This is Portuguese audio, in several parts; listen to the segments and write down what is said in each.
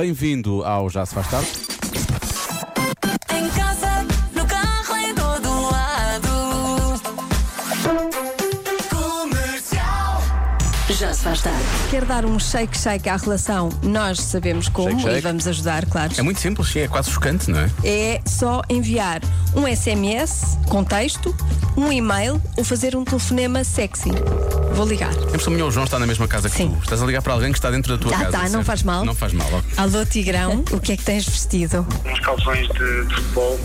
Bem-vindo ao Já Se Faz Tarde. Em casa, no carro, em todo lado. Comercial. Já se faz tarde. Quer dar um shake-shake à relação? Nós sabemos como Shake, shake. e vamos ajudar, claro. É muito simples, sim, é quase chocante, não é? É só enviar um SMS com texto, um e-mail ou fazer um telefonema sexy. Vou ligar. A pessoa minha, o João está na mesma casa que Sim. tu. Estás a ligar para alguém que está dentro da tua Tá, casa. tá, não certo? faz mal. Não faz mal. Alô, Tigrão, o que é que tens vestido? uns calções de, de futebol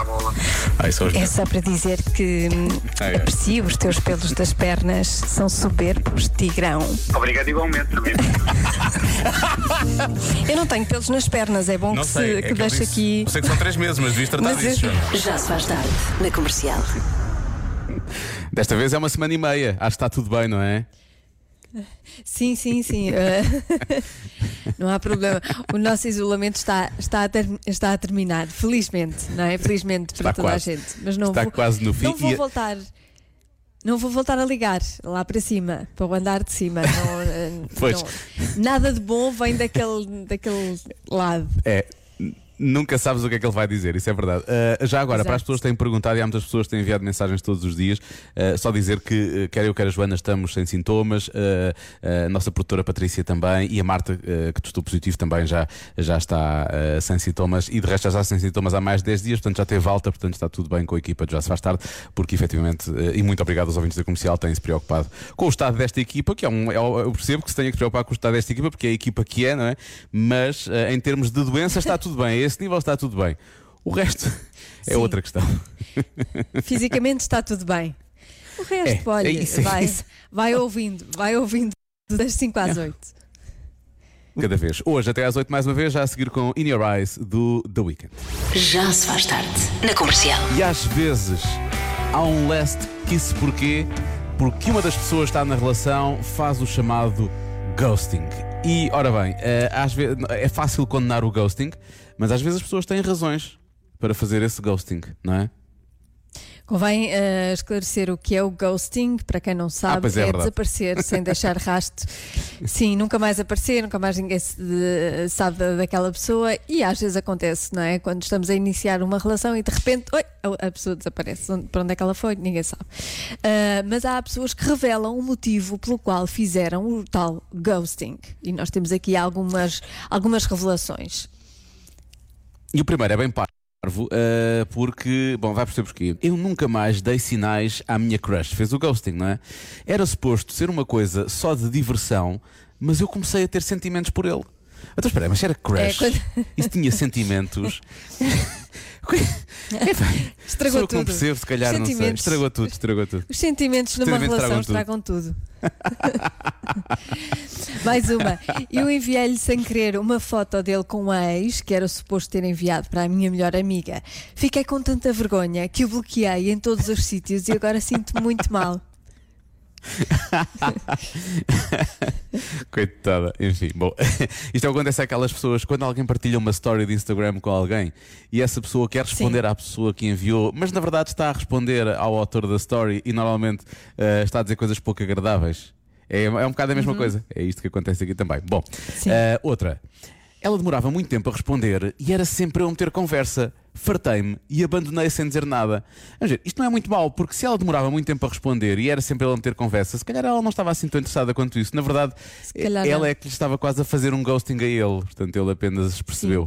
a bola. Ah, é É só para dizer que hum, Ah, é. aprecio os teus pelos das pernas, são soberbos, Tigrão. Obrigado igualmente também. Eu não tenho pelos nas pernas, é bom Não que, sei, se, é que que deixe disse- aqui. Eu sei que são três meses, mas devias tratar Mas disso, eu- João. Já se faz tarde. Na comercial. Desta vez é uma semana e meia. Acho que está tudo bem, não é? Sim, sim, sim. eh, não há problema. O nosso isolamento está, está, a, ter- está a terminar, felizmente, não é? Felizmente para Está toda quase. a gente. Mas não Está vou, quase no fim Não vou voltar. Não vou voltar a ligar lá para cima, para o andar de cima. Não, eh, Pois. não- nada de bom vem daquele, daquele lado. É. Nunca sabes o que é que ele vai dizer, isso é verdade. Uh, já agora, Exato. para as pessoas que têm perguntado, e há muitas pessoas que têm enviado mensagens todos os dias, uh, só dizer que uh, quer eu, quer a Joana, estamos sem sintomas, a nossa produtora Patrícia também, e a Marta, que testou positivo, também já, já está sem sintomas, e de resto já está sem sintomas há mais de 10 dias, portanto já teve alta, portanto está tudo bem com a equipa de Já Se Faz Tarde, porque efetivamente, e muito obrigado aos ouvintes da comercial, têm-se preocupado com o estado desta equipa, que é um. é eu percebo que se tenha que preocupar com o estado desta equipa, porque é a equipa que é, não é? Mas em termos de doença está tudo bem, a esse nível está tudo bem. O resto é Sim. outra questão. Fisicamente está tudo bem. O resto, É, olha, é isso, é vai, isso. vai ouvindo, vai ouvindo das 5 às 8. Cada vez. Hoje, até às 8 mais uma vez, já a seguir com In Your Eyes do The Weeknd. Já se faz tarde. Na comercial. E às vezes há um last kiss porquê? Porque uma das pessoas que está na relação faz o chamado ghosting. E, ora bem, eh, às vezes, é fácil condenar o ghosting, mas às vezes as pessoas têm razões para fazer esse ghosting, não é? Convém eh, esclarecer o que é o ghosting, para quem não sabe, Ah, é, é, verdade. desaparecer sem deixar rastro. Sim, nunca mais aparecer, nunca mais ninguém de- sabe da- daquela pessoa e às vezes acontece, não é? Quando estamos a iniciar uma relação e de repente, oi, a pessoa desaparece. Para onde é que ela foi? Ninguém sabe. Ah, mas há pessoas que revelam o motivo pelo qual fizeram o tal ghosting. E nós temos aqui algumas, algumas revelações. E o primeiro é bem parvo, eh, porque, bom, vai perceber porquê. Eu nunca mais dei sinais à minha crush. Fez o ghosting, não é? Era suposto ser uma coisa só de diversão, mas eu comecei a ter sentimentos por ele. Então espera, mas era crush, É, quando- isso tinha sentimentos. Estragou sou eu que não tudo. percebo, se calhar, não sei. Estragou tudo, estragou tudo. Os sentimentos numa sentimentos relação estragam estragam tudo. Mais uma. Eu enviei-lhe sem querer uma foto dele com a ex, que era suposto ter enviado para a minha melhor amiga. Fiquei com tanta vergonha que o bloqueei em todos os sítios e agora sinto-me muito mal. Coitada, enfim, bom, isto é o que acontece àquelas pessoas quando alguém partilha uma story de Instagram com alguém e essa pessoa quer responder à pessoa que enviou, mas na verdade está a responder ao autor da story e normalmente eh, está a dizer coisas pouco agradáveis. É, é um bocado a mesma coisa, é isto que acontece aqui também. Bom, Sim. eh, outra. Ela demorava muito tempo a responder e era sempre eu meter conversa. Fartei-me e abandonei sem dizer nada. Vamos ver, isto não é muito mau, porque se ela demorava muito tempo a responder e era sempre ela a meter conversa, se calhar ela não estava assim tão interessada quanto isso. Na verdade, ela não. é que lhe estava quase a fazer um ghosting a ele. Portanto, ele apenas percebeu.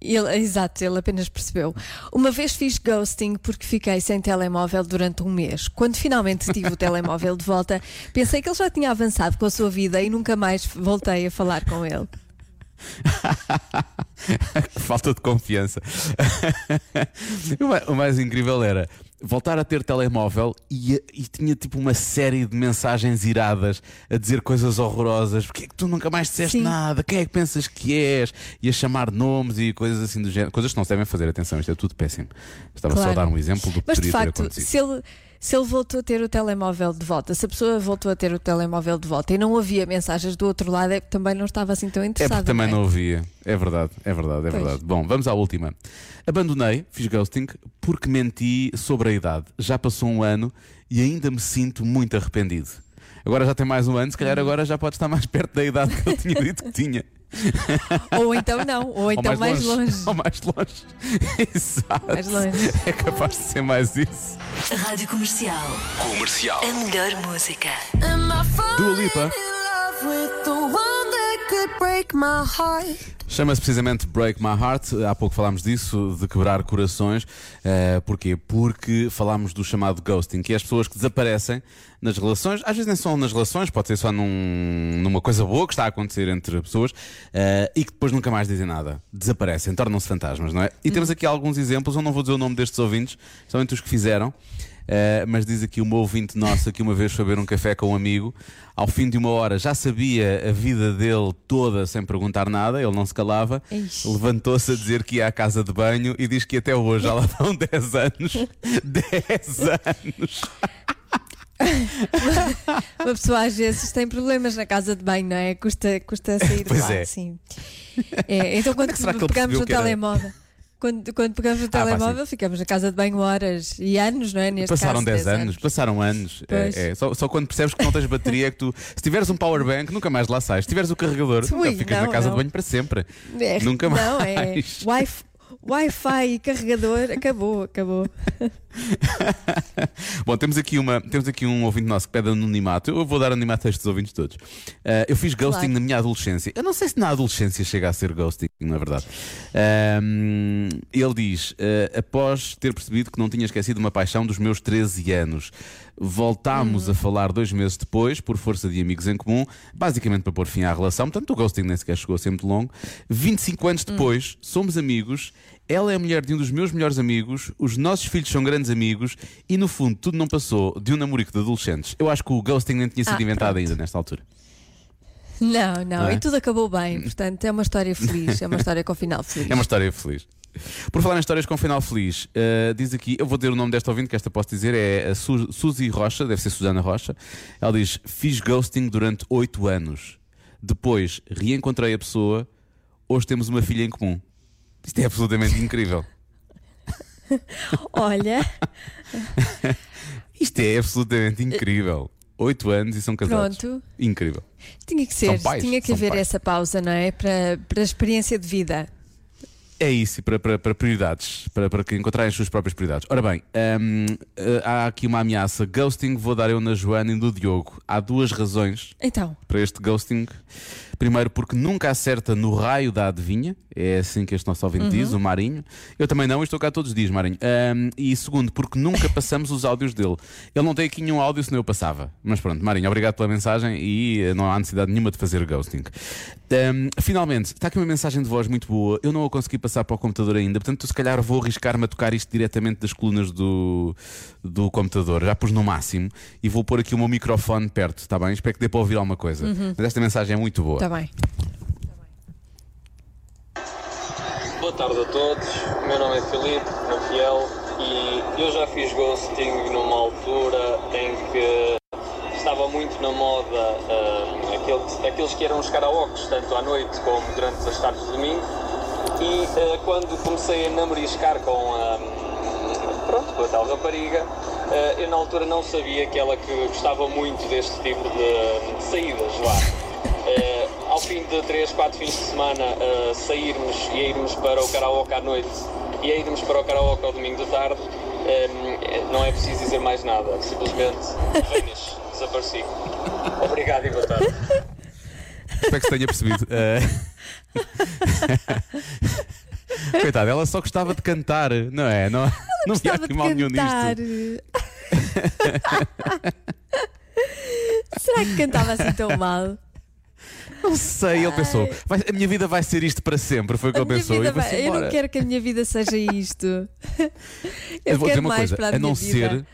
Ele, exato, ele apenas percebeu. Uma vez fiz ghosting porque fiquei sem telemóvel durante um mês. Quando finalmente tive o telemóvel de volta, pensei que ele já tinha avançado com a sua vida e nunca mais voltei a falar com ele. Falta de confiança. o ma- o mais incrível era voltar a ter telemóvel e, e tinha tipo uma série de mensagens iradas a dizer coisas horrorosas. Porquê é que tu nunca mais disseste Sim. nada? Quem é que pensas que és? E a chamar nomes e coisas assim do género. Coisas que não se devem fazer. Atenção, isto é tudo péssimo. Estava só a Claro. dar um exemplo do que Mas de poderia ter facto, acontecido. se ele, se ele voltou a ter o telemóvel de volta, se a pessoa voltou a ter o telemóvel de volta e não havia mensagens do outro lado, é que também não estava assim tão É interessado. porque também é? não ouvia. É verdade, é verdade, é Pois. verdade. Bom, vamos à última. Abandonei, fiz ghosting, porque menti sobre a idade. Já passou um ano e ainda me sinto muito arrependido. Agora já tem mais um ano, se calhar agora já pode estar mais perto da idade que eu tinha dito que tinha. Ou então não, ou então mais, longe. Ou mais longe. Exato. Mais longe. É capaz de ser mais isso. Rádio Comercial. Comercial. A melhor música. Dua Lipa. Chama-se precisamente Break My Heart. Há pouco falámos disso, de quebrar corações. Eh, porquê? Porque falámos do chamado ghosting, que é as pessoas que desaparecem nas relações. Às vezes nem são nas relações, pode ser só num- numa coisa boa que está a acontecer entre pessoas eh, e que depois nunca mais dizem nada. Desaparecem, tornam-se fantasmas, não é? E temos aqui alguns exemplos. Eu não vou dizer o nome destes ouvintes, somente os que fizeram. Uh, mas diz aqui uma ouvinte nossa que uma vez foi beber um café com um amigo, ao fim de uma hora já sabia a vida dele toda sem perguntar nada, ele não se calava, levantou-se a dizer que ia à casa de banho e diz que até hoje já lá vão 10 anos. 10 anos! Uma pessoa às vezes tem problemas na casa de banho, não é? Custa, custa sair de Pois lá, é. sim. É, então quando é que ele pegamos no telemóvel. Quando, quando pegamos no Ah, pá, telemóvel, ficamos na casa de banho horas e anos, não é? Neste Passaram caso, 10 anos, passaram anos. É, é. Só, só quando percebes que não tens bateria é que tu. Se tiveres um power bank, nunca mais lá sais. Se tiveres o carregador, Ui, nunca ficas na não, casa não. de banho para sempre. É, Nunca mais. Não, é Wi-Fi, Wi-Fi e carregador, acabou, acabou. Bom, temos aqui, uma, temos aqui um ouvinte nosso que pede anonimato. Eu vou dar anonimato a estes ouvintes todos. Ah, eu fiz ghosting Claro. na minha adolescência. Eu não sei se na adolescência chega a ser ghosting, na verdade. Ahm, ele diz: ah, após ter percebido que não tinha esquecido uma paixão dos meus 13 anos, voltámos a falar dois meses depois, por força de amigos em comum, basicamente para pôr fim à relação. Portanto, o ghosting nem sequer chegou a ser muito longo. 25 anos depois, somos amigos. Ela é a mulher de um dos meus melhores amigos, os nossos filhos são grandes amigos e, no fundo, tudo não passou de um namorico de adolescentes. Eu acho que o ghosting nem tinha sido Ah, inventado pronto. ainda nesta altura. Não, não, Não é? e tudo acabou bem. Portanto, é uma história feliz, é uma história com final feliz. É uma história feliz. Por falar em histórias com final feliz, uh, diz aqui, eu vou dizer o nome desta ouvinte, que esta posso dizer, é a Su Suzy Rocha, deve ser Susana Rocha. Ela diz: Fiz ghosting durante 8 anos. Depois reencontrei a pessoa, hoje temos uma filha em comum. Isto é absolutamente incrível. Olha, Isto é absolutamente incrível. 8 anos e são casados. Pronto. Incrível. tinha que ser, pais, tinha que haver pais. essa pausa, não é? Para, para a experiência de vida. É isso, para, para, para prioridades, para, para que encontrarem as suas próprias prioridades. Ora bem, hum, eh, há aqui uma ameaça. Ghosting vou dar eu na Joana e no Diogo. Há duas razões Então, para este ghosting. Primeiro, porque nunca acerta no raio da adivinha. É assim que este nosso ouvinte diz, o Marinho. Eu também não, estou cá todos os dias, Marinho. Hum, e segundo, porque nunca passamos os áudios dele. Ele não tem aqui nenhum áudio, senão eu passava. Mas pronto, Marinho, obrigado pela mensagem e eh, não há necessidade nenhuma de fazer ghosting. Hum, finalmente, está aqui uma mensagem de voz muito boa. Eu não a consegui passar para o computador ainda, portanto, se calhar vou arriscar-me a tocar isto diretamente das colunas do, do computador. Já pus no máximo e vou pôr aqui o meu microfone perto, está bem? Espero que dê para ouvir alguma coisa. Mas esta mensagem é muito boa. Está bem. Boa tarde a todos, o meu nome é Filipe, Rafael, e eu já fiz ghosting numa altura em que estava muito na moda ah, aqueles, que eram os karaokes, tanto à noite como durante as tardes de domingo, e ah, quando comecei a namoriscar com a, pronto, com a tal rapariga, ah, eu na altura não sabia que ela que gostava muito deste tipo de, de saídas lá. Ao fim de 3, 4 fins de semana eh, sairmos e a irmos para o karaoke à noite e a irmos para o karaoke ao domingo de tarde, eh, não é preciso dizer mais nada, simplesmente venhas, desapareci. Obrigado e boa tarde. Espero que se tenha percebido. Eh, Coitada, ela só gostava de cantar, não é? Não, não havia Gostava aqui mal nenhum cantar. nisto. Será que cantava assim tão mal? Não sei, ele pensou, "Vai- a minha vida vai ser isto para sempre, foi o que A ele pensou. vai- eu não quero que a minha vida seja isto. Eu, Eu quero uma mais coisa, para a, a não vida. ser.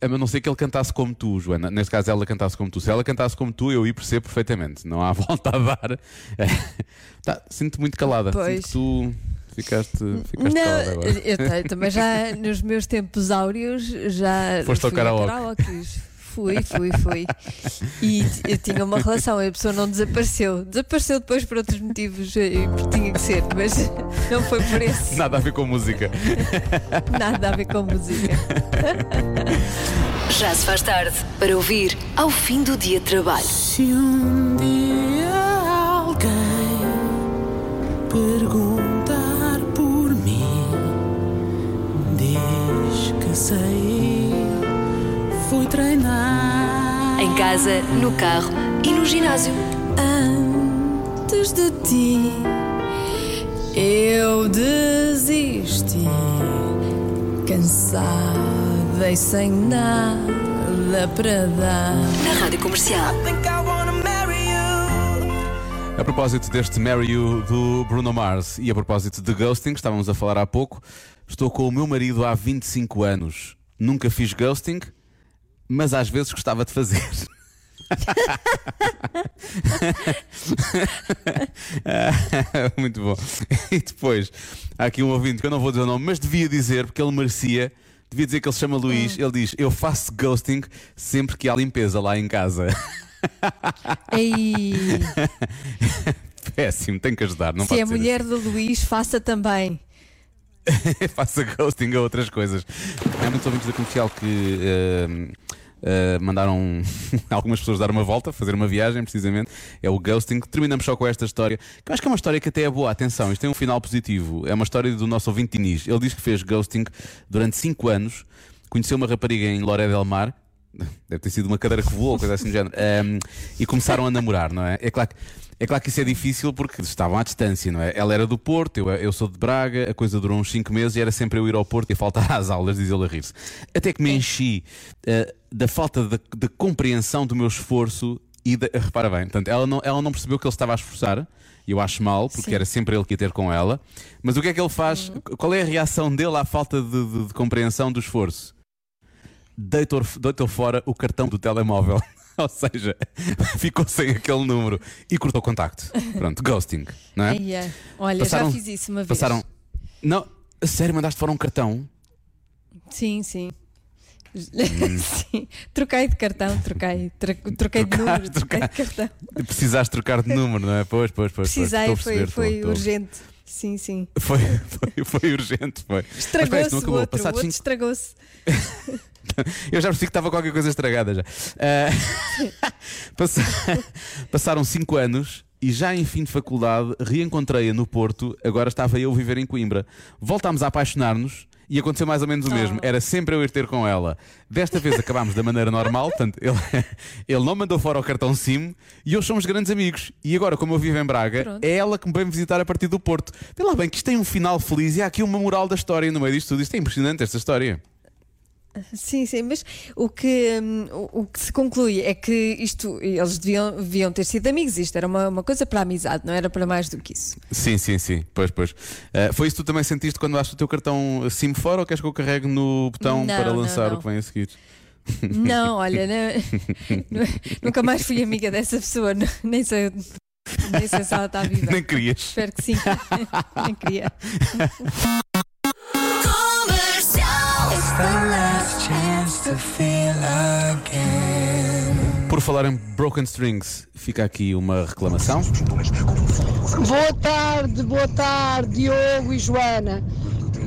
A não ser que ele cantasse como tu, Joana. Neste caso, ela cantasse como tu. Se ela cantasse como tu, eu ia perceber perfeitamente. Não há volta a dar. Tá, Sinto muito calada. Pois. Sinto que tu ficaste, ficaste calada Não, agora. eu também já nos meus tempos áureos já Foste ao karaoke. Fui, fui, fui. E eu tinha uma relação, a pessoa não desapareceu. Desapareceu depois por outros motivos, e porque tinha que ser, mas não foi por esse. Nada a ver com música. Nada a ver com música. Já se faz tarde para ouvir ao fim do dia de trabalho. Se um dia alguém perguntar por mim. Diz que saí, fui treinar. Em casa, no carro e no ginásio. Antes de ti, eu desisti. Cansada e sem nada para dar. Na rádio comercial. A propósito deste Marry You do Bruno Mars e a propósito de ghosting, que estávamos a falar há pouco, estou com o meu marido há 25 anos. Nunca fiz ghosting, mas às vezes gostava de fazer. Muito bom. E depois, há aqui um ouvinte que eu não vou dizer o nome, mas devia dizer, porque ele merecia. Devia dizer que ele se chama Luís. Ele diz: Eu faço ghosting sempre que há limpeza lá em casa. Ei, Péssimo, tenho que ajudar. Não se pode é mulher do Luís, faça também. faça ghosting a outras coisas. Há muitos ouvintes da comercial que eh, eh, mandaram algumas pessoas dar uma volta, fazer uma viagem, precisamente. É o ghosting. Terminamos só com esta história, que eu acho que é uma história que até é boa. Atenção, isto tem um final positivo. É uma história do nosso ouvinte Inês. Ele diz que fez ghosting durante 5 anos, conheceu uma rapariga em Loré del Mar. Deve ter sido uma cadeira que voou, coisa assim do género. Ehm, e começaram a namorar, não é? É claro que. É claro que isso é difícil porque estavam à distância, não é? Ela era do Porto, eu, eu sou de Braga, a coisa durou uns 5 meses e era sempre eu ir ao Porto e faltar às aulas, diz ele a rir-se. Até que me enchi eh, da falta de, de compreensão do meu esforço e da, repara bem, portanto, ela não, ela não percebeu que ele estava a esforçar. e Eu acho mal, porque Sim. era sempre ele que ia ter com ela. Mas o que é que ele faz? Qual é a reação dele à falta de, de- de compreensão do esforço? Deitou, deitou fora o cartão do telemóvel. Ou seja, ficou sem aquele número e cortou o contacto. Pronto, ghosting, não é? Eia, Olha, Passaram- já fiz isso uma vez. Passaram. Não, a sério, mandaste fora um cartão? Sim, sim. sim. Troquei de cartão, troquei. Troquei de número, troquei de cartão. Precisaste trocar de número, não é? Pois, pois, pois. pois. Precisei, a foi, perceber, foi estou- estou- urgente. Sim, sim. Foi, foi, foi urgente, foi. Estragou-se o outro, o Passados outro cinco- estragou-se. Eu já percebi que estava qualquer coisa estragada já. Passa- Passaram 5 anos e já em fim de faculdade reencontrei-a no Porto. Agora estava eu a viver em Coimbra. Voltámos a apaixonar-nos. E aconteceu mais ou menos o mesmo. Era sempre eu ir ter com ela. Desta vez acabámos da maneira normal. Portanto, ele, ele não mandou fora o cartão SIM e hoje somos grandes amigos. E agora, como eu vivo em Braga, Pronto. é ela que me vem visitar a partir do Porto. Vê lá bem que isto tem um final feliz e há aqui uma moral da história no meio disto tudo. Isto é impressionante, esta história. Sim, sim, mas o que, hum, o, o que se conclui é que isto, eles deviam, deviam ter sido amigos, isto era uma, uma coisa para a amizade, não era para mais do que isso. Sim, sim, sim. Pois, pois. Eh, foi isso que tu também sentiste quando achaste o teu cartão SIM fora ou queres que eu carregue no botão Não, para não, lançar não. o que vem a seguir? Não, olha, não- nunca mais fui amiga dessa pessoa, não- nem sei, nem sei se ela está viva. Nem querias. Espero que sim, nem queria. Falar em Broken Strings, fica aqui uma reclamação. Boa tarde, boa tarde, Diogo e Joana.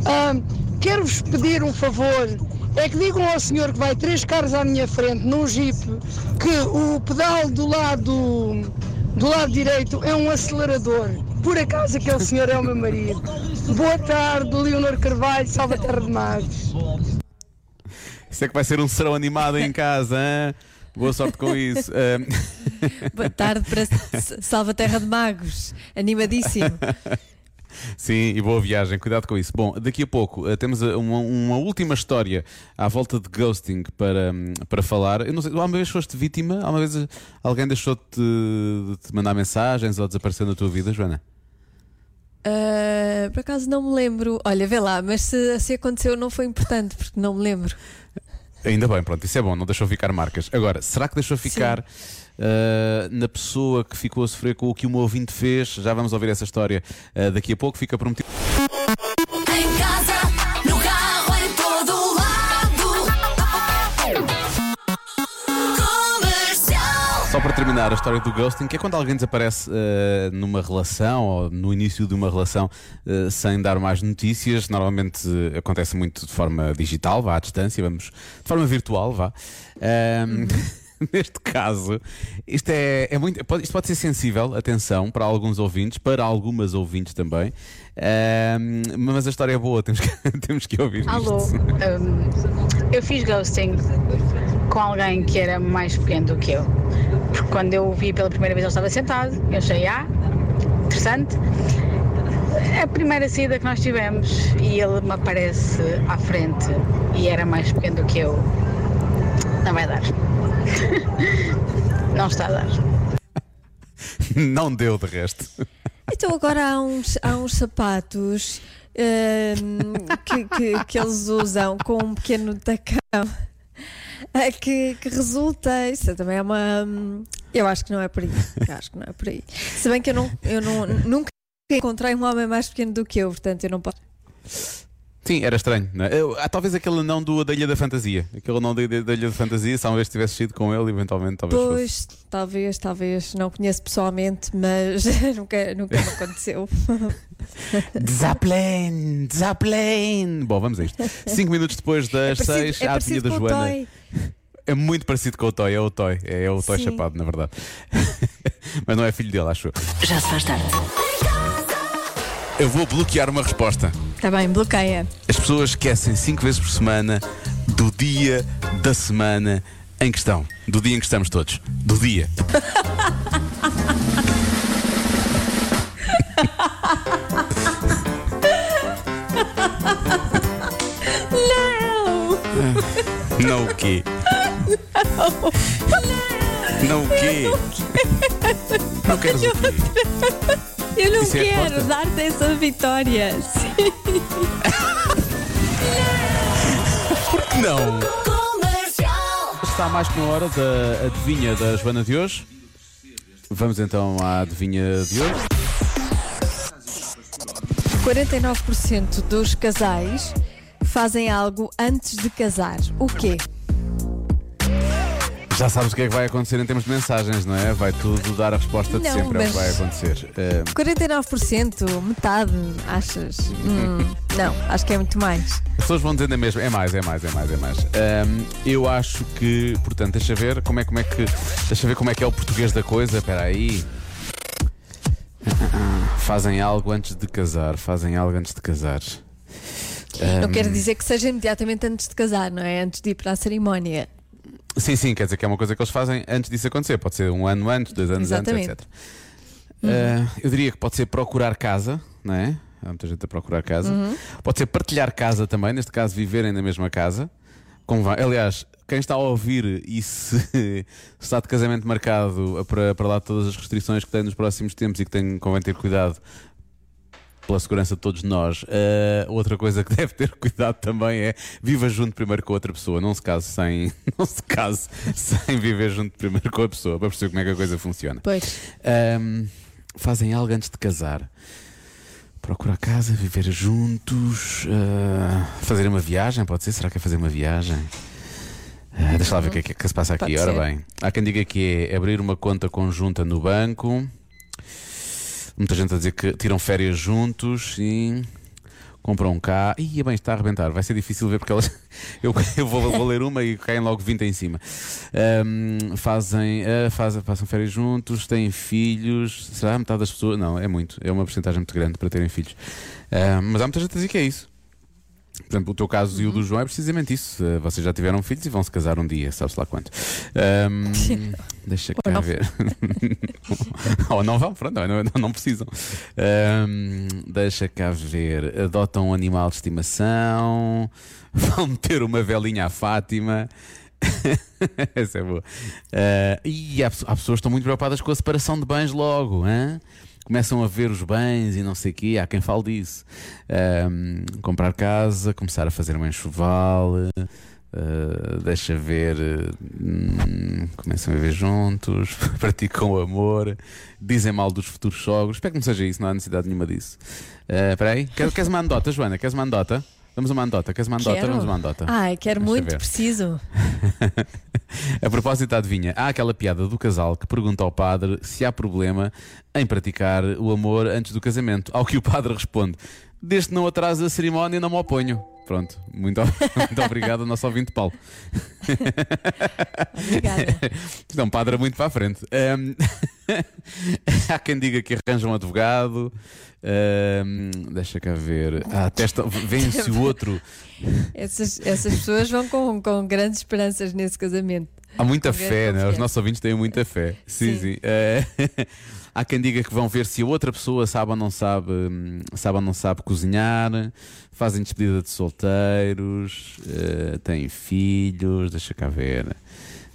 Ahm, Quero-vos pedir um favor. É que digam ao senhor que vai três carros à minha frente num jeep que o pedal do lado do lado direito é um acelerador. Por acaso aquele senhor é o meu marido. Boa tarde, Leonor Carvalho, Salva Terra de Magos. Isso é que vai ser um serão animado em casa. hã? Boa sorte com isso. Boa tarde para Salva Terra de Magos, animadíssimo. sim, e boa viagem. Cuidado com isso. Bom, daqui a pouco eh, temos eh, uma, uma última história à volta de ghosting para, hum, para falar. Eu não sei, alguma vez foste vítima? Alguma vez eh, alguém deixou-te de te mandar mensagens ou desapareceu na tua vida, Joana? Ah, por acaso não me lembro. Olha, vê lá, mas se, se aconteceu não foi importante, porque não me lembro. Ainda bem, pronto, isso é bom, não deixou ficar marcas. Agora, será que deixou ficar ah, na pessoa que ficou a sofrer com o que o meu ouvinte fez? Já vamos ouvir essa história ah, daqui a pouco, fica prometido. Terminar a história do ghosting, que é quando alguém desaparece ah, numa relação ou no início de uma relação ah, sem dar mais notícias. Normalmente ah, acontece muito de forma digital, vá à distância, vamos de forma virtual, vá. Neste caso, isto é, é muito. pode- isto pode ser sensível, atenção, para alguns ouvintes, para algumas ouvintes também. Ahm, mas a história é boa, temos que, temos que ouvir. isto. Alô, hum, eu fiz ghosting com alguém que era mais pequeno do que eu. Porque quando eu o vi pela primeira vez ele estava sentado, eu achei, ah, interessante. A primeira saída que nós tivemos e ele me aparece à frente e era mais pequeno do que eu, não vai dar. não está a dar. Não deu de resto. Então agora há uns, há uns sapatos hum, que, que, que eles usam com um pequeno tacão que, que resulta. Isso também é uma. hum, Eu acho que não é por aí. Eu acho que não é por aí. Se bem que eu, não, eu não, nunca encontrei um homem mais pequeno do que eu, portanto eu não posso. Sim, era estranho. Não é? Eu- ah, talvez aquele não do, da Ilha da Fantasia. Aquele não da, Ilha da Fantasia, se uma vez tivesse sido com ele, eventualmente talvez fosse. Pois, talvez, talvez. Não conheço pessoalmente, mas nunca, nunca me aconteceu. Desaplane, desaplane. Bom, vamos a isto. Cinco minutos depois das É parecido- seis, é a adivinha da Joana. Toy. É muito parecido com o Toy, é o Toy. É, é o Toy Sim. chapado, na verdade. Mas não é filho dele, acho eu. Já se faz tarde. Eu vou bloquear uma resposta. Está Tá bem, bloqueia. As pessoas esquecem cinco vezes por semana do dia da semana em questão. Do dia em que estamos todos. Do dia. Não! Não o quê? Não o quê? Não queres o quê? Eu não Isso é a quero resposta? dar-te essa vitória. Sim. Não! Comercial. Está mais que na hora da adivinha da Joana de hoje. Vamos então à adivinha de hoje. 49% dos casais fazem algo antes de casar. O quê? Já sabes o que é que vai acontecer em termos de mensagens, não é? Vai tudo dar a resposta de Não, sempre, é o que vai acontecer. Eh, 49%, metade, achas? Hum, não, acho que é muito mais. As pessoas vão dizendo a mesma. É mais, é mais, é mais, é mais. Ahm, eu acho que, portanto, deixa ver como é, como é que. Deixa ver como é que é o português da coisa. Espera aí. Fazem algo antes de casar. Fazem algo antes de casar. Não Ahm, quer dizer que seja imediatamente antes de casar, não é? Antes de ir para a cerimónia. Sim, sim, quer dizer que é uma coisa que eles fazem antes disso acontecer. Pode ser um ano antes, dois anos Exatamente. antes, etc. Ah, eu diria que pode ser procurar casa, não é? Há muita gente a procurar casa. Pode ser partilhar casa também, neste caso, viverem na mesma casa. Convém. Aliás, quem está a ouvir e se, se está de casamento marcado para, para lá todas as restrições que tem nos próximos tempos e que tem, convém ter cuidado pela segurança de todos nós. Ah, outra coisa que deve ter cuidado também é viva junto primeiro com outra pessoa. Não se case sem, não se case sem viver junto primeiro com a pessoa para perceber como é que a coisa funciona. Pois. Ahm, fazem algo antes de casar. Procurar casa, viver juntos, ah, fazer uma viagem, pode ser? Será que é fazer uma viagem? Ah, deixa lá ver o que é que, que se passa aqui. Ora bem, há quem diga que é abrir uma conta conjunta no banco. Muita gente a dizer que tiram férias juntos e compram um carro. Ih, bem, está a arrebentar. Vai ser difícil ver porque elas. Eu, eu vou, vou ler uma e caem logo 20 em cima. Ahm, fazem, ah, fazem, passam férias juntos, têm filhos. Será metade das pessoas? Não, é muito. É uma porcentagem muito grande para terem filhos. Ahm, mas há muita gente a dizer que é isso. Por exemplo, o teu caso e o do João é precisamente isso. Uh, vocês já tiveram filhos e vão se casar um dia, sabe-se lá quanto. Ahm, deixa cá não. ver. Ou não vão, pronto, não, não, precisam. Ahm, deixa cá ver. Adotam um animal de estimação. Vão meter uma velinha à Fátima. Essa é boa. Ah, e há, há pessoas que estão muito preocupadas com a separação de bens logo. hã? Começam a ver os bens e não sei o quê. Há quem fale disso. Ahm, comprar casa, começar a fazer um enxoval. ah, deixa ver. hum, começam a ver juntos. praticam o amor. Dizem mal dos futuros sogros. Espero que não seja isso, não há necessidade nenhuma disso. Ah, Espera aí. Queres, uma anedota, Joana? Queres uma anedota? Vamos a uma anedota. Queres uma anedota? Quero. Vamos a uma anedota. Ai, quero Deixa muito, ver. preciso. A propósito, adivinha, há aquela piada do casal que pergunta ao padre se há problema em praticar o amor antes do casamento. Ao que o padre responde: Desde que não atrase a cerimónia, não me oponho. Pronto, muito, muito obrigado ao nosso ouvinte Paulo. Obrigada. Isto é um padre muito para a frente. Ahm, há quem diga que arranja um advogado. Ahm, deixa cá ver. Ah, testa, vem-se o outro. Essas, essas pessoas vão com, com grandes esperanças nesse casamento. Há muita Com fé, né? Os nossos ouvintes têm muita fé. Sim, sim. Sim. Eh, há quem diga que vão ver se a outra pessoa sabe ou não sabe, sabe ou não sabe cozinhar, fazem despedida de solteiros, eh, têm filhos, deixa cá ver.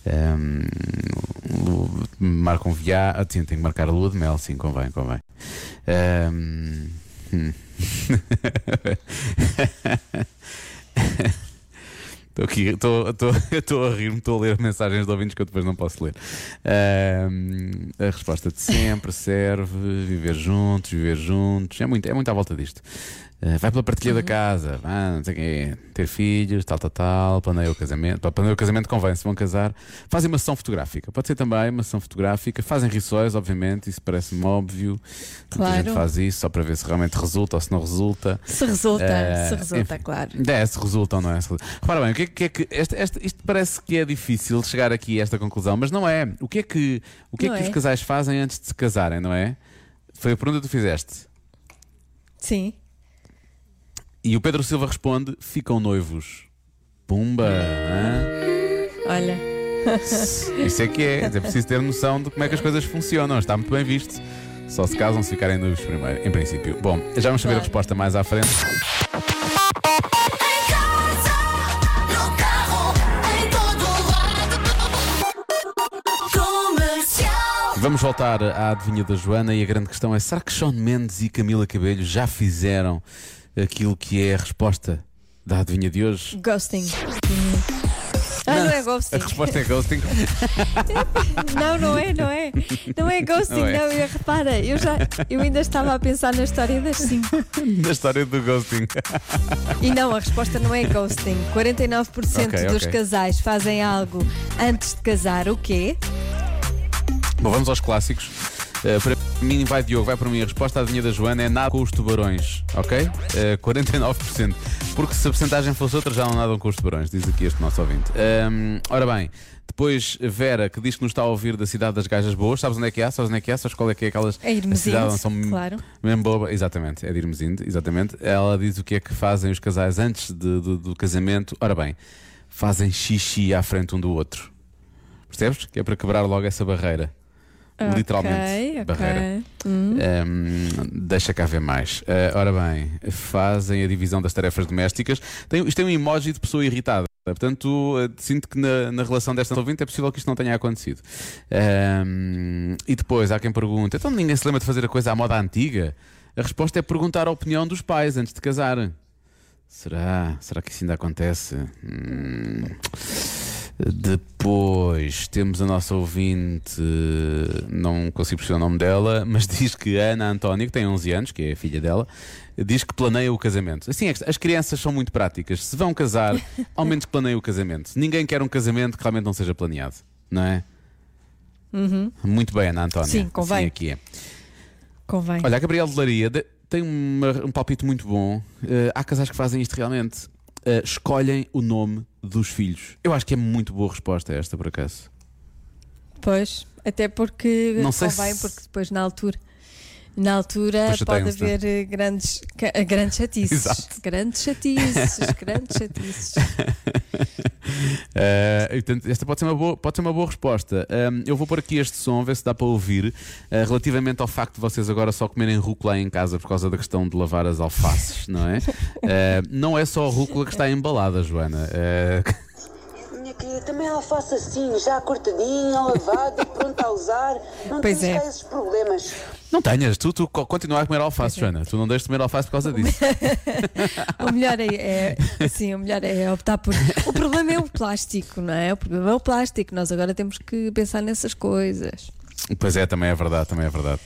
Hum, lu- marcam viagem. Ah, tem que marcar a lua de mel, sim, convém, convém. Hum, hum. Estou aqui, estou- estou- eu estou a rir-me, estou a ler mensagens de ouvintes que eu depois não posso ler. A resposta de sempre serve: viver juntos, viver juntos. É muito, é muito à volta disto. Ah, vai pela partilha da casa, ah, não sei quê, ter filhos, tal, tal, tal, planeia o casamento. Planeia o casamento convém, se vão casar. Fazem uma sessão fotográfica, pode ser também uma sessão fotográfica. Fazem rissóis, obviamente, isso parece-me óbvio. Muita gente Claro. faz isso só para ver se realmente resulta ou se não resulta. Se resulta, Eh, se resulta, enfim. claro. É, se resultam, não é? Repara bem, o que é que, é que esta- esta- isto parece que é difícil chegar aqui a esta conclusão, mas não é. O que é que, o que, é que é. os casais fazem antes de se casarem, não é? Foi a pergunta que tu fizeste. Sim. E o Pedro Silva responde: ficam noivos. Pumba! hã? Olha. Isso é que é. É preciso ter noção de como é que as coisas funcionam. Está muito bem visto. Só se casam se ficarem noivos primeiro, em princípio. Bom, já vamos saber a Claro. resposta mais à frente. Vamos voltar à adivinha da Joana e a grande questão é: será que Sean Mendes e Camila Cabelho já fizeram aquilo que é a resposta da adivinha de hoje? Ghosting. Ah, não, é ghosting. A resposta é ghosting. Não, não é, não é. Não é ghosting, Não não. é. Eu, repara, eu já eu ainda estava a pensar na história das 5. da história do ghosting. E não, a resposta não é ghosting. 49% Ok, dos ok. casais fazem algo antes de casar. O quê? Bom, vamos aos clássicos. Uh, para mim, vai Diogo, vai para mim. A resposta à adivinha da Joana é nada com os tubarões, ok? Uh, 49%. Porque se a porcentagem fosse outra, já não nadam com os tubarões, diz aqui este nosso ouvinte. Um, ora bem, depois Vera, que diz que nos está a ouvir da cidade das Gajas Boas. Sabes onde é que é? Sabes onde é que é? Sabes qual é que é aquelas. É Irmesinde, são claro. Mesmo boba, exatamente, é de Irmesinde, exatamente. Ela diz o que é que fazem os casais antes de- do- do casamento. Ora bem, fazem xixi à frente um do outro. Percebes? Que é para quebrar logo essa barreira. Literalmente. Ok, ok. Barreira. Hum. Um, deixa cá ver mais. Uh, ora bem, fazem a divisão das tarefas domésticas. Tem, isto tem um emoji de pessoa irritada. Portanto, uh, sinto que na, na relação desta ouvinte é possível que isto não tenha acontecido. Um, e depois há quem pergunte: então ninguém se lembra de fazer a coisa à moda antiga? A resposta é perguntar a opinião dos pais antes de casar. Será? Será que isso ainda acontece? Hum. Depois temos a nossa ouvinte, não consigo perceber o nome dela, mas diz que Ana Antónia, que tem 11 anos, que é a filha dela, diz que planeia o casamento. Assim, é as crianças são muito práticas. Se vão casar, ao menos que planeiem o casamento. Ninguém quer um casamento que realmente não seja planeado, não é? Muito bem, Ana Antónia. Sim, convém. Assim aqui é. Convém. Olha, a Gabriel de Laria tem uma- um palpite muito bom. Eh, há casais que fazem isto realmente. Eh, escolhem o nome dos filhos. Eu acho que é muito boa resposta esta, por acaso. Pois, até porque Não sei convém, se- porque depois na altura. Na altura pode chateiam-se, haver eh, grandes, eh, grandes chatices. Exato. Grandes chatices, grandes chatices. E, portanto, esta pode ser uma boa, pode ser uma boa resposta. Ahm, eu vou pôr aqui este som, ver se dá para ouvir, eh, relativamente ao facto de vocês agora só comerem rúcula em casa por causa da questão de lavar as alfaces, não é? Eh, não é só a rúcula que está embalada, Joana. Querida, também ela faça assim, já cortadinha, lavada, pronta a usar. Não Pois tens é. esses problemas. não tenhas, tu, tu co- continua a comer alface, Joana. Tu não deixes de comer alface por causa disso. O melhor é, é sim, o melhor é optar por. O problema é o plástico, não é? O problema é o plástico. Nós agora temos que pensar nessas coisas. Pois é, também é verdade, também é verdade.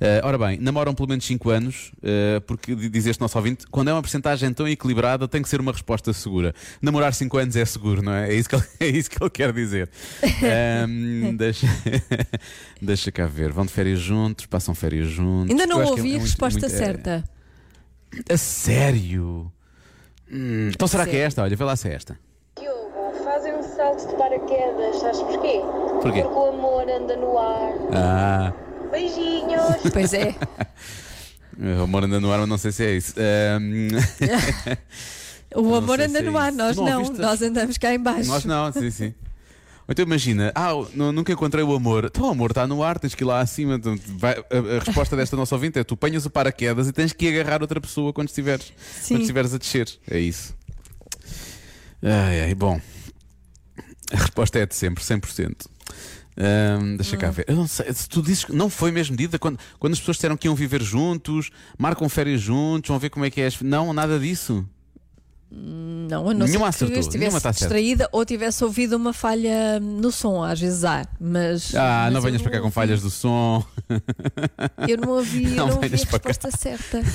Eh, ora bem, namoram pelo menos 5 anos, eh, porque di- diz este nosso ouvinte, quando é uma porcentagem tão equilibrada, tem que ser uma resposta segura. Namorar 5 anos é seguro, não é? É isso que ele, é isso que ele quer dizer. Ahm, deixa, deixa cá ver. Vão de férias juntos, passam férias juntos. Ainda não que é- ouvi é a muito- resposta muito- é- certa. A sério? Hum, então será que é esta? Olha, vê lá se é esta. Diogo, fazem um salto de paraquedas, sabes porquê? Porquê? Porque o amor anda no ar. Ah. Beijinhos! Pois é. O amor anda no ar, mas não sei se é isso. Ahm, O Não amor anda é no ar, nós Não não, nós andamos cá em baixo. Nós não, sim, sim. Ou Então imagina, ah, nu- nunca encontrei o amor. Então o amor está no ar, tens que ir lá acima. Vai- a, a resposta desta nossa ouvinte é: tu apanhas o paraquedas e tens que agarrar outra pessoa quando estiveres, Sim. quando estiveres a descer. É isso. Ai, ai, bom. A resposta é de sempre, 100%. Deixa cá ver. Eu não sei, se tu dizes que não foi mesmo medida quando, quando as pessoas disseram que iam viver juntos, marcam férias juntos, vão ver como é que é. as- Não, nada disso. Não, a não Nenhuma ser que acertou, estivesse certa. distraída ou tivesse ouvido uma falha no som, às vezes há, mas. Ah, mas não venhas para cá com falhas do som. Eu não ouvi, eu Não não ouvi a cá. resposta certa.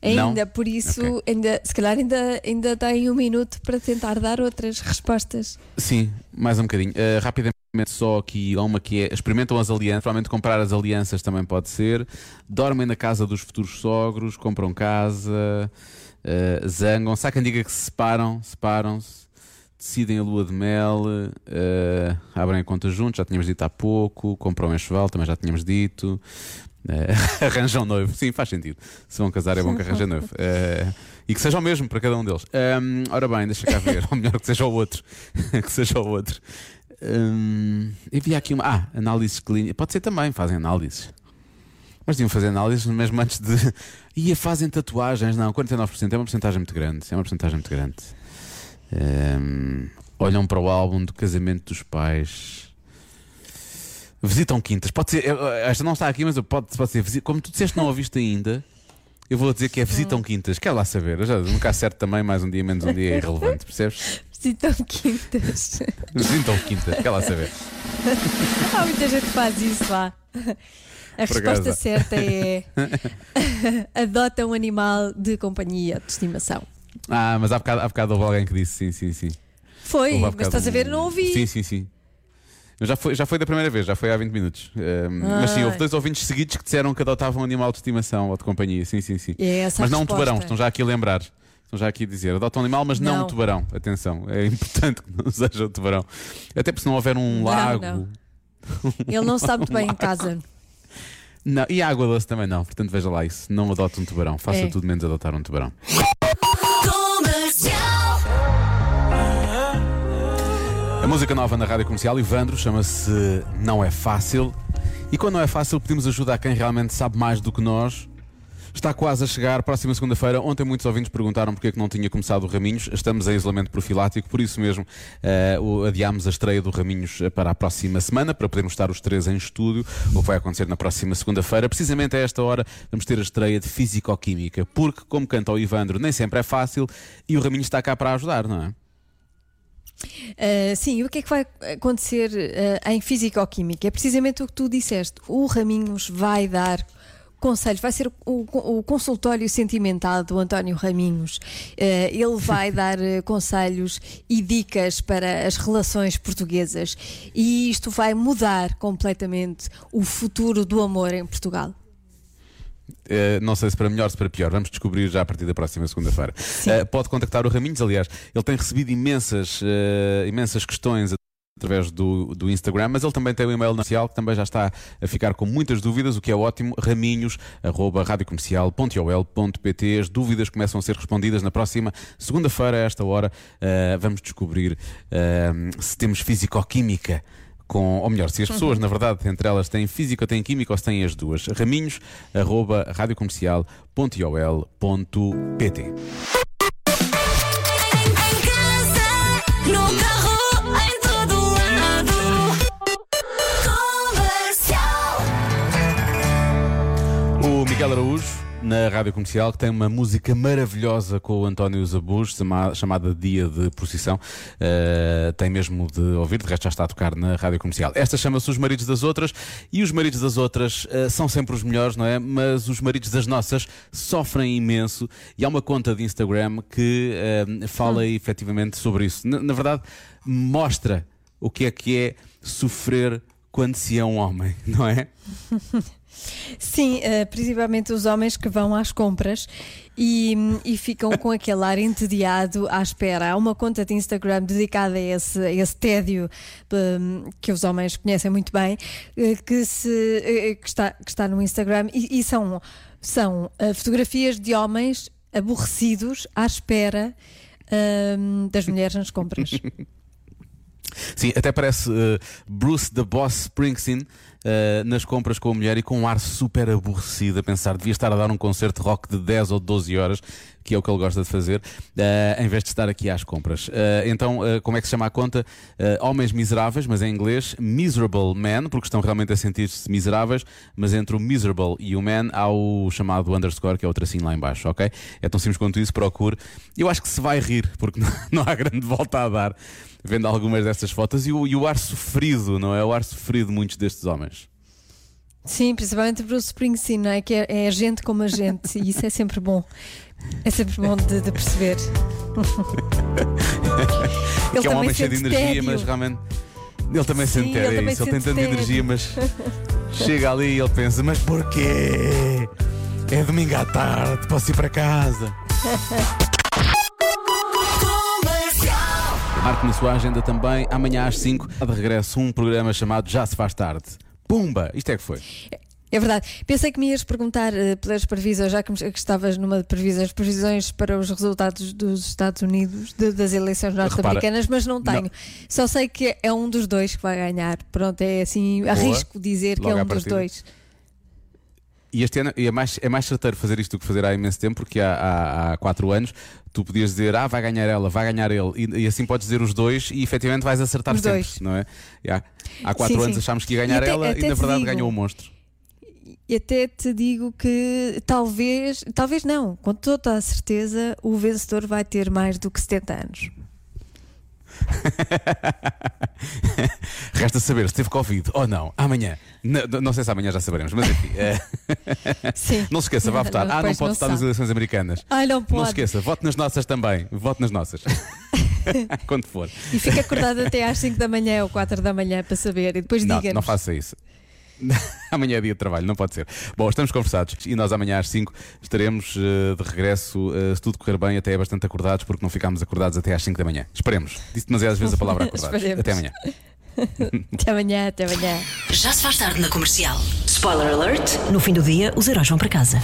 Não? Ainda, por isso, Ok. ainda, se calhar ainda, ainda tem um minuto para tentar dar outras respostas. Sim, mais um bocadinho. Uh, rapidamente, só aqui há uma que é: experimentam as alianças. Provavelmente comprar as alianças também pode ser. Dormem na casa dos futuros sogros, compram casa, uh, zangam. Se há quem diga que se separam, separam-se, decidem a lua de mel, uh, abrem a conta juntos, já tínhamos dito há pouco. Compram enxoval, também já tínhamos dito. Uh, arranjam noivo, sim, faz sentido. Se vão casar, é bom que arranjem noivo. Uh, e que seja o mesmo para cada um deles. Um, ora bem, deixa cá ver. Ou melhor, que seja o outro. que seja o outro. Um, havia aqui uma. Ah, análises clínicas. Pode ser também, fazem análises. Mas deviam fazer análises mesmo antes de. Ia, fazem tatuagens. Não, 49% é uma porcentagem muito grande. É uma porcentagem muito grande. Um, olham para o álbum do casamento dos pais. Visitam quintas. Pode ser. Esta não está aqui, mas pode, pode ser. Como tu disseste não ouviste ainda, eu vou dizer que é visitam quintas. Quer lá saber. Eu já nunca acerto também, mais um dia, menos um dia é irrelevante, percebes? Visitam quintas. Visitam quintas. Quer lá saber. Há muita gente que faz isso lá. A Por resposta acaso. certa é adota um animal de companhia de estimação. Ah, mas há bocado, há bocado houve alguém que disse sim, sim, sim. Foi, Houve mas estás a ver, não ouvi. Sim, sim, sim. Já, foi, já foi da primeira vez, já foi há 20 minutos. Um, Mas sim, houve dois ouvintes seguidos que disseram que adotavam um animal de estimação ou de companhia. Sim, sim, sim. É mas não um tubarão, estão já aqui a lembrar. Estão já aqui a dizer, adota um animal, mas não, Não. um tubarão. Atenção, é importante que não seja um tubarão. Até porque se não houver um Não, lago. não. Ele não sabe muito bem em casa. Não, e a água doce também não. Portanto, veja lá isso. Não adote um tubarão. Faça É. tudo menos adotar um tubarão. A música nova na rádio comercial, Ivandro, chama-se Não é Fácil. E quando não é fácil, pedimos ajuda a quem realmente sabe mais do que nós. Está quase a chegar, próxima segunda-feira. Ontem muitos ouvintes perguntaram porque é que não tinha começado o Raminhos. Estamos em isolamento profilático, por isso mesmo eh, o- adiámos a estreia do Raminhos eh, para a próxima semana, para podermos estar os três em estúdio, o que vai acontecer na próxima segunda-feira. Precisamente a esta hora vamos ter a estreia de Físico-Química, porque, como canta o Ivandro, nem sempre é fácil e o Raminhos está cá para ajudar, não é? Uh, sim, o que é que vai acontecer uh, em Físico-Química? É precisamente o que tu disseste. O Raminhos vai dar conselhos, vai ser o, o consultório sentimental do António Raminhos. Uh, ele vai dar uh, conselhos e dicas para as relações portuguesas e isto vai mudar completamente o futuro do amor em Portugal. Uh, não sei se para melhor ou se para pior, vamos descobrir já a partir da próxima segunda-feira. Uh, pode contactar o Raminhos, aliás, ele tem recebido imensas, uh, imensas questões através do, do Instagram, mas ele também tem o e-mail nacional que também já está a ficar com muitas dúvidas, o que é ótimo. raminhos.radiocomercial.ol.pt As dúvidas começam a ser respondidas na próxima segunda-feira, a esta hora. Uh, vamos descobrir uh, se temos físico-química com, ou melhor, se as pessoas, na verdade, entre elas têm física ou têm química ou se têm as duas. Raminhos, arroba radiocomercial.ol.pt Miguel Araújo, na Rádio Comercial, que tem uma música maravilhosa com o António Zabuz, chama- chamada Dia de Procissão. Uh, tem mesmo de ouvir, de resto já está a tocar na Rádio Comercial. Esta chama-se Os Maridos das Outras, e os maridos das outras uh, são sempre os melhores, não é? Mas os maridos das nossas sofrem imenso, e há uma conta de Instagram que uh, fala efetivamente sobre isso. Na, na verdade, mostra o que é que é sofrer quando se é um homem, não é? Sim, eh, principalmente os homens que vão às compras e, e ficam com aquele ar entediado à espera. Há uma conta de Instagram dedicada a esse, a esse tédio hum, que os homens conhecem muito bem, eh, que, se, eh, que, está, que está no Instagram e, e são, são fotografias de homens aborrecidos à espera hum, das mulheres nas compras. Sim, até parece eh, Bruce the Boss Springsteen eh, nas compras com a mulher e com um ar super aborrecido a pensar devia estar a dar um concerto de rock de 10 ou 12 horas, que é o que ele gosta de fazer, eh, em vez de estar aqui às compras. Eh, então, eh, como é que se chama a conta? Homens Miseráveis, mas em inglês Miserable Men, porque estão realmente a sentir-se miseráveis, mas entre o miserable e o man há o chamado underscore, que é o tracinho lá em baixo, ok? É tão simples quanto isso, procure. Eu acho que se vai rir, porque não, há grande volta a dar vendo algumas destas fotos e o, e o ar sofrido, não é? O ar sofrido de muitos destes homens. Sim, principalmente Bruce Springsteen, não é? Que é, é gente como a gente e isso é sempre bom. É sempre bom de, de perceber. Ele que é um também homem cheio de sente energia, tédio. mas realmente. Ele também Sim, sente ele é também isso. Ele sente tem tanta energia, mas chega ali e ele pensa: Mas porquê? É domingo à tarde, posso ir para casa. Marque na sua agenda também, amanhã às 5, de regresso, um programa chamado Já Se Faz Tarde. Pumba! Isto é que foi. É verdade. Pensei que me ias perguntar eh, pelas previsões, já que, que estavas numa de previsões, previsões para os resultados dos Estados Unidos, de- das eleições norte-americanas, mas não tenho. não. Só sei que é um dos dois que vai ganhar. Pronto, é assim, arrisco dizer que Logo é à um dos dois. E este ano e é mais, é mais certeiro fazer isto do que fazer há imenso tempo, porque há, há, há quatro anos tu podias dizer, ah, vai ganhar ela, vai ganhar ele, e, e assim podes dizer os dois e efetivamente vais acertar Os sempre, dois. não é? E há, quatro Sim, anos sim. achámos que ia E ganhar até- ela até e na verdade digo- ganhou o monstro. E até te digo que talvez, talvez não, com toda a certeza, o vencedor vai ter mais do que 70 anos. Resta saber se teve Covid ou não. Amanhã. N- n- não sei se amanhã já saberemos, mas enfim. é. Sim. Não se esqueça, vá Não, votar. não, ah, não pode não votar nas eleições americanas. Ai, não Não pode. se esqueça, vote nas nossas também. Vote nas nossas. Quando for. E fica acordado até às 5 da manhã ou 4 da manhã para saber. E depois Não, diga-nos. não faça isso. amanhã é dia de trabalho, não pode ser. Bom, estamos conversados e nós amanhã às 5 estaremos eh, de regresso, eh, se tudo correr bem, até bastante acordados, porque não ficámos acordados até às 5 da manhã. Esperemos. Disse demasiadas vezes a palavra acordados. Esperemos. até amanhã. Até amanhã, até amanhã. Já se faz tarde na comercial. Spoiler alert: no fim do dia, os heróis vão para casa.